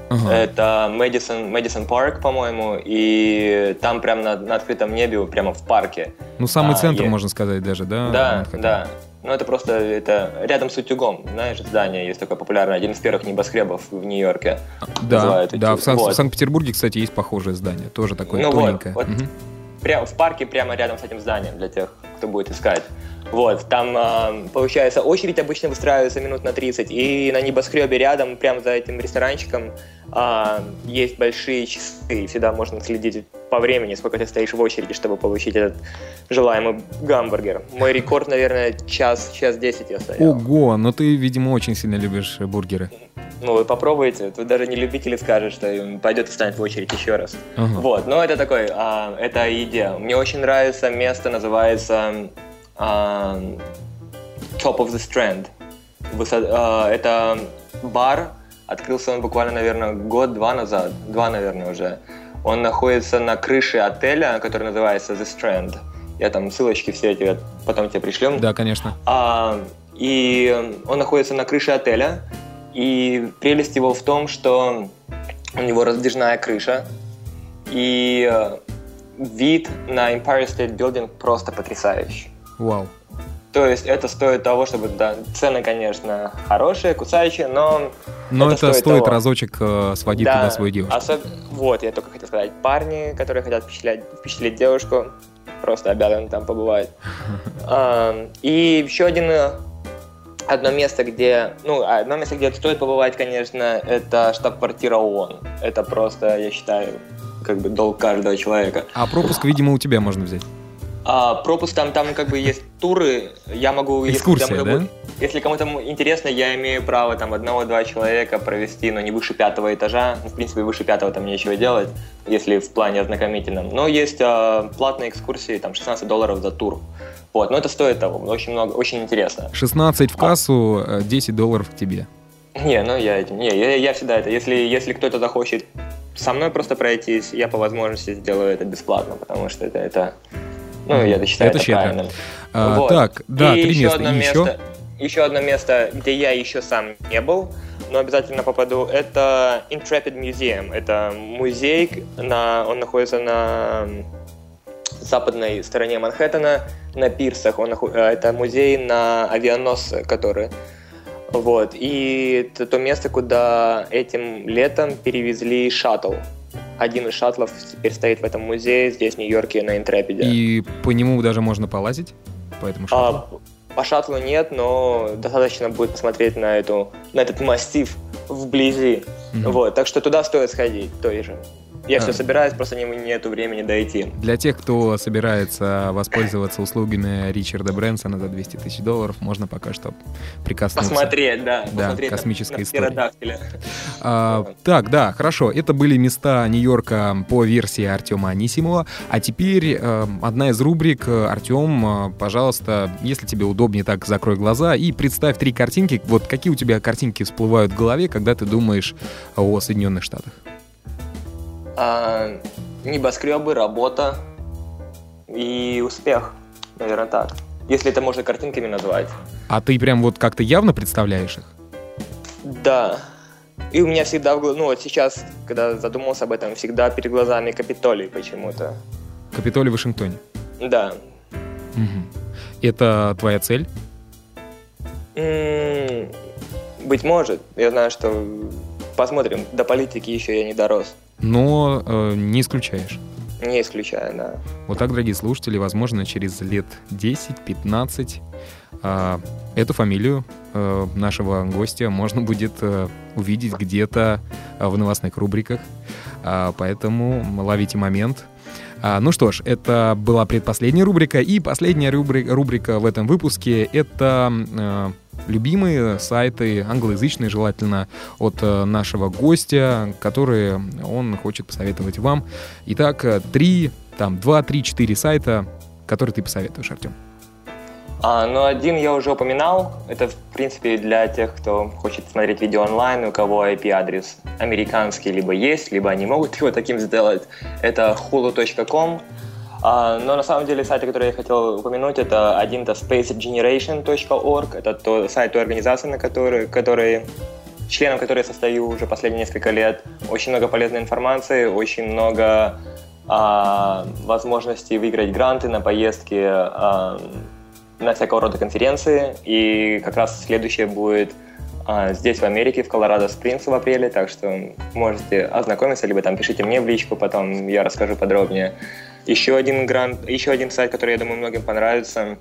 Uh-huh. Это Мэдисон, Мэдисон Парк, по-моему, и там прямо на, на открытом небе, прямо в парке. Ну, самый а, центр, и... можно сказать, даже, да? Да, да. Ну, это просто это рядом с утюгом, знаешь, здание есть такое популярное, один из первых небоскребов в Нью-Йорке. Да, да, в, Сан- вот. в Санкт-Петербурге, кстати, есть похожее здание, тоже такое ну тоненькое. Вот, вот угу. прямо в парке, прямо рядом с этим зданием, для тех, кто будет искать. Вот, там, э, получается, очередь обычно выстраивается минут на 30, и на небоскребе рядом, прямо за этим ресторанчиком, э, есть большие часы, и всегда можно следить по времени, сколько ты стоишь в очереди, чтобы получить этот желаемый гамбургер. Мой рекорд, наверное, час, час 10 я стоял. Ого, но ты, видимо, очень сильно любишь бургеры. Ну, вы попробуйте, тут даже не любители скажет, что пойдет и встанет в очередь еще раз. Ага. Вот, но это такой, а, это еде. Мне очень нравится место, называется а, Top of the Strand. Высо- а, это бар, открылся он буквально, наверное, год-два назад, два, наверное, уже. Он находится на крыше отеля, который называется The Strand. Я там ссылочки все эти потом тебе пришлем. Да, конечно. А, и он находится на крыше отеля. И прелесть его в том, что у него раздвижная крыша. И э, вид на Empire State Building просто потрясающий. Вау. То есть это стоит того, чтобы, да, цены, конечно, хорошие, кусающие, но... Но это, стоит стоит того. разочек э, сводить Да, туда свою девушку. особ- Вот, я только хотел сказать, парни, которые хотят впечатлять, впечатлить девушку, просто обязаны там побывать. И еще один э, одно место, где, ну, одно место, где стоит побывать, конечно, это штаб-квартира ООН. Это просто, я считаю, как бы долг каждого человека. А пропуск, видимо, у тебя можно взять. А, пропуск там, там как бы есть туры, я могу... если Экскурсия, кому-то да? Если кому-то интересно, я имею право там одного-два человека провести, но не выше пятого этажа. Ну, в принципе, выше пятого там нечего делать, если в плане ознакомительном. Но есть а, платные экскурсии, там 16 долларов за тур. Вот, но это стоит того, очень много, очень интересно. 16 в кассу, э, 10 долларов к тебе. Не, ну я этим, не, я, я всегда это, если, если кто-то захочет со мной просто пройтись, я по возможности сделаю это бесплатно, потому что это, это ну, я это считаю Это это, щедро. правильным. А, Вот. Так, да, И три еще места. одно И еще? место, еще одно место, где я еще сам не был, но обязательно попаду, это Intrepid Museum. Это музей, на, он находится на западной стороне Манхэттена, на пирсах. Он, э, это музей на авианосце, который... Вот. И это то место, куда этим летом перевезли шаттл. Один из шаттлов теперь стоит в этом музее здесь, в Нью-Йорке, на Интрепиде. И по нему даже можно полазить? По этому шаттлу? А, по шаттлу нет, но достаточно будет посмотреть на, эту, на этот массив вблизи. Мгм. Вот, так что туда стоит сходить, той же. Я А. все собираюсь, просто не, нету времени дойти. Для тех, кто собирается воспользоваться услугами Ричарда Брэнсона за 200 тысяч долларов, можно пока что прикоснуться. Посмотреть, да. Да, посмотреть космическая история. А, так, да, хорошо. Это были места Нью-Йорка по версии Артема Анисимова. А теперь э, одна из рубрик. Артем, э, пожалуйста, если тебе удобнее, так закрой глаза и представь три картинки. Вот какие у тебя картинки всплывают в голове, когда ты думаешь о Соединенных Штатах? А, небоскребы, работа и успех. Наверное, так. Если это можно картинками назвать. А ты прям вот как-то явно представляешь их? Да. И у меня всегда, в ну вот сейчас, когда задумался об этом, всегда перед глазами Капитолий почему-то. Капитолий в Вашингтоне. Да. Мгм. Это твоя цель? Быть может. Я знаю, что посмотрим. До политики еще я не дорос. Но э, не исключаешь. Не исключаю, да. Вот так, дорогие слушатели, возможно, через лет 10-15 а, эту фамилию э, нашего гостя можно будет э, увидеть где-то э, в новостных рубриках. А, поэтому ловите момент. А, ну что ж, это была предпоследняя рубрика. И последняя рубри- рубрика в этом выпуске — это э, любимые сайты, англоязычные желательно, от э, нашего гостя, которые он хочет посоветовать вам. Итак, э, три, там, два, три, четыре сайта, которые ты посоветуешь, Артем. А, ну, один я уже упоминал. Это, в принципе, для тех, кто хочет смотреть видео онлайн, у кого IP-адрес американский либо есть, либо они могут его таким сделать. Это hulu.com. А, но на самом деле сайты, которые я хотел упомянуть, это один-то spacegeneration.org. Это то, сайт той организации, на которой, который, членом которой я состою уже последние несколько лет. Очень много полезной информации, очень много а, возможностей выиграть гранты на поездки а, на всякого рода конференции. И как раз следующее будет а, здесь, в Америке, в Колорадо Спрингс в апреле. Так что можете ознакомиться, либо там пишите мне в личку, потом я расскажу подробнее. Еще один грант, еще один сайт, который, я думаю, многим понравится,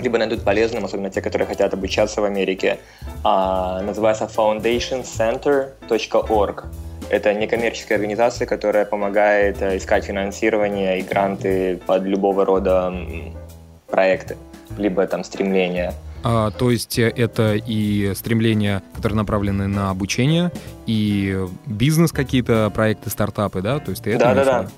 либо найдут полезным, особенно те, которые хотят обучаться в Америке, а, называется foundationcenter.org. Это некоммерческая организация, которая помогает э, искать финансирование и гранты под любого рода проекты, либо там стремления. А, то есть э, это и стремления, которые направлены на обучение, и бизнес какие-то проекты, стартапы, да? То есть ты это да, да, да.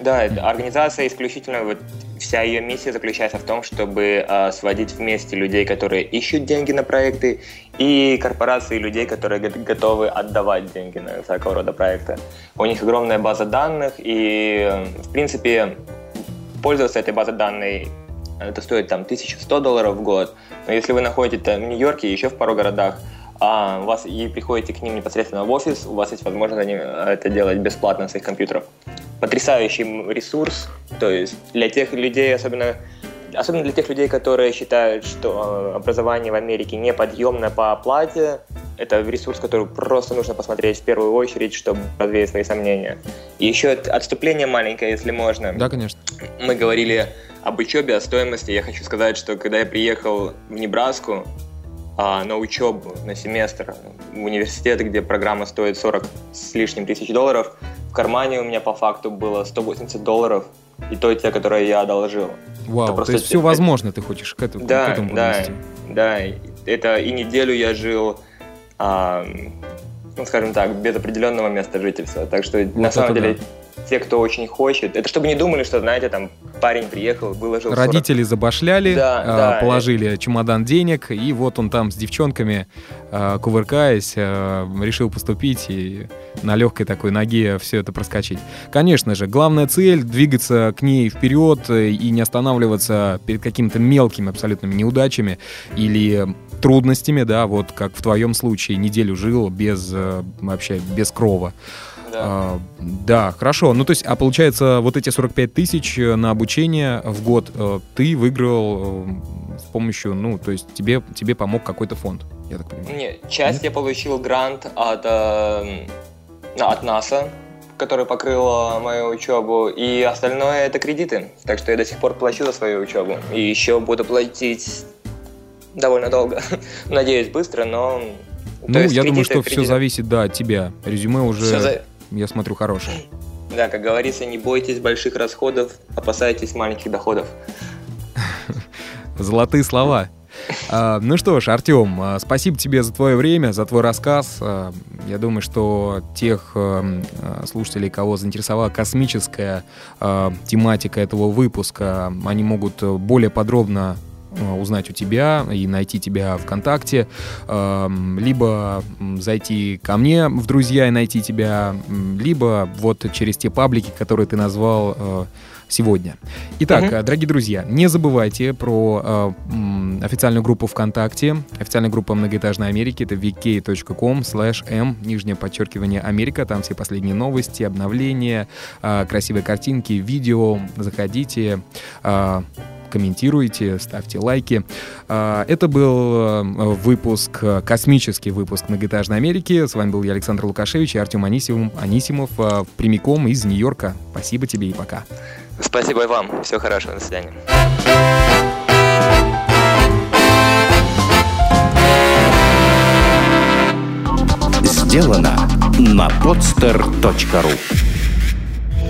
Да, организация исключительно, вот вся ее миссия заключается в том, чтобы э, сводить вместе людей, которые ищут деньги на проекты, и корпорации людей, которые готовы отдавать деньги на всякого рода проекты. У них огромная база данных, и, в принципе, пользоваться этой базой данных это стоит там 1100 долларов в год. Но если вы находитесь в Нью-Йорке и еще в пару городах, а у вас и приходите к ним непосредственно в офис, у вас есть возможность это делать бесплатно с их компьютеров. Потрясающий ресурс, то есть для тех людей, особенно особенно для тех людей, которые считают, что образование в Америке неподъемно по оплате, это ресурс, который просто нужно посмотреть в первую очередь, чтобы развеять свои сомнения. И еще отступление маленькое, если можно. Да, конечно. Мы говорили об учебе, о стоимости. Я хочу сказать, что когда я приехал в Небраску а, на учебу, на семестр в университет, где программа стоит 40 с лишним тысяч долларов, в кармане у меня по факту было 180 долларов, и то те, которые я одолжил. Вау, это то есть все возможно ты хочешь к этому, да, к этому да, подвести. Да, это и неделю я жил а, ну, скажем так, без определенного места жительства. Так что, вот на самом деле, да. Те, кто очень хочет, это чтобы не думали, что, знаете, там парень приехал, выложил 40... Родители забашляли, да, а, да, положили чемодан денег, и вот он там с девчонками, а, кувыркаясь, а, решил поступить и на легкой такой ноге все это проскочить. Конечно же, главная цель — двигаться к ней вперед и не останавливаться перед какими-то мелкими абсолютными неудачами или трудностями, да, вот как в твоем случае, неделю жил без э, вообще без крова. Да. А, да, хорошо. Ну, то есть, а получается, вот эти 45 тысяч э, на обучение в год э, ты выиграл с помощью, ну, то есть тебе, тебе помог какой-то фонд, я так понимаю? Нет, часть Нет? я получил грант от, э, от НАСА, который покрыл мою учебу, и остальное это кредиты. Так что я до сих пор плачу за свою учебу. И еще буду платить довольно долго. Надеюсь, быстро, но... Ну, я думаю, что кредиты... все зависит, да, от тебя. Резюме уже, за... я смотрю, хорошее. Да, как говорится, не бойтесь больших расходов, опасайтесь маленьких доходов. Золотые слова. А, ну что ж, Артем, а, спасибо тебе за твое время, за твой рассказ. А, я думаю, что тех слушателей, кого заинтересовала космическая тематика этого выпуска, они могут более подробно узнать у тебя и найти тебя ВКонтакте, эм, либо зайти ко мне в друзья и найти тебя, либо вот через те паблики, которые ты назвал э, сегодня. Итак, uh-huh. дорогие друзья, не забывайте про э, официальную группу ВКонтакте, официальная группа Многоэтажной Америки, это vk.com slash m, нижнее подчеркивание Америка, там все последние новости, обновления, э, красивые картинки, видео, заходите, э, комментируйте, ставьте лайки. А, это был э, выпуск, космический выпуск «Многоэтажной Америки». С вами был я, Александр Лукашевич и Артем Анисимов, Анисимов э, прямиком из Нью-Йорка. Спасибо тебе и пока. Спасибо и вам. Всего хорошего. До свидания. Сделано на podster.ru